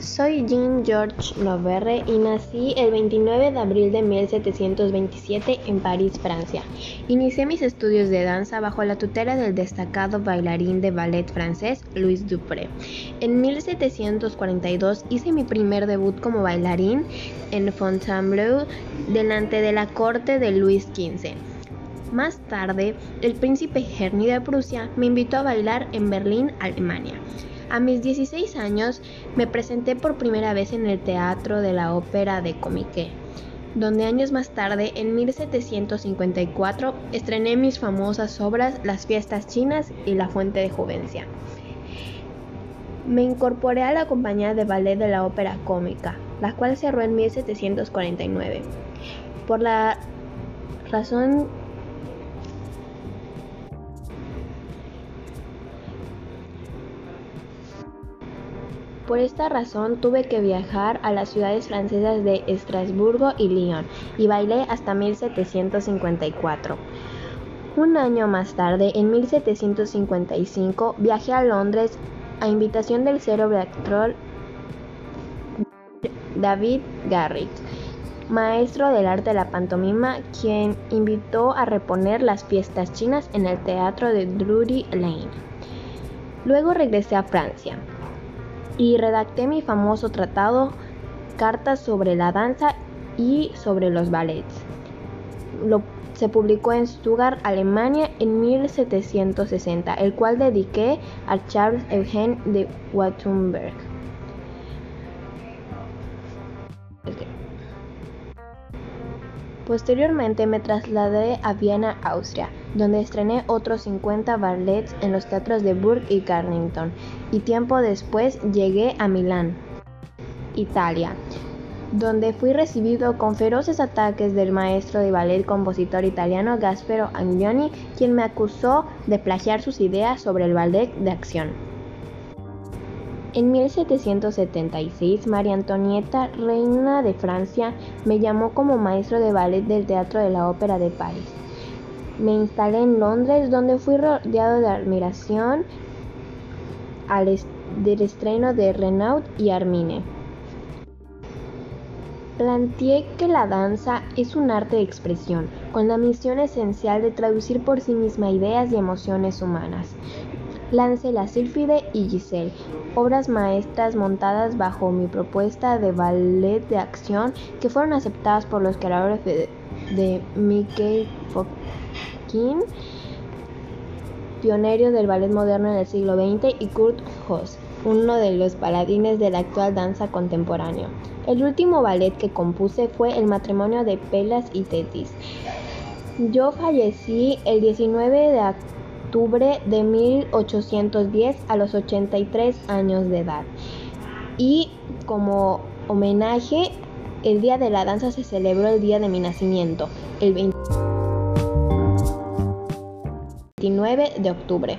Soy Jean Georges Noverre y nací el 29 de abril de 1727 en París, Francia. Inicié mis estudios de danza bajo la tutela del destacado bailarín de ballet francés Louis Dupré. En 1742 hice mi primer debut como bailarín en Fontainebleau delante de la corte de Luis XV. Más tarde, el príncipe Henry de Prusia me invitó a bailar en Berlín, Alemania. A mis 16 años me presenté por primera vez en el Teatro de la Ópera de Comique, donde años más tarde, en 1754, estrené mis famosas obras Las fiestas chinas y La fuente de Juvencia. Me incorporé a la compañía de ballet de la Ópera Cómica, la cual cerró en 1749. Por la razón Por esta razón tuve que viajar a las ciudades francesas de Estrasburgo y Lyon y bailé hasta 1754. Un año más tarde, en 1755, viajé a Londres a invitación del actor David Garrick, maestro del arte de la pantomima, quien invitó a reponer las fiestas chinas en el teatro de Drury Lane. Luego regresé a Francia y redacté mi famoso tratado Cartas sobre la danza y sobre los ballets. Lo, se publicó en Stuttgart, Alemania en 1760, el cual dediqué a Charles Eugène de Wattenberg. Posteriormente me trasladé a Viena, Austria, donde estrené otros 50 ballets en los teatros de Burg y Carnington, y tiempo después llegué a Milán, Italia, donde fui recibido con feroces ataques del maestro de ballet compositor italiano Gaspero Angioni, quien me acusó de plagiar sus ideas sobre el ballet de acción. En 1776, María Antonieta, reina de Francia, me llamó como maestro de ballet del Teatro de la Ópera de París. Me instalé en Londres, donde fui rodeado de admiración al del estreno de Renaud y Armine. Planteé que la danza es un arte de expresión, con la misión esencial de traducir por sí misma ideas y emociones humanas. Lancé La Sílfide y Giselle, obras maestras montadas bajo mi propuesta de ballet de acción que fueron aceptadas por los creadores de, de Mickey Fokkin, pionero del ballet moderno en el siglo XX, y Kurt Hoss, uno de los paladines de la actual danza contemporánea. El último ballet que compuse fue El matrimonio de Pelas y Tetis. Yo fallecí el 19 de octubre de 1810 a los 83 años de edad. Y como homenaje, el Día de la Danza se celebró el día de mi nacimiento, el 29 de octubre.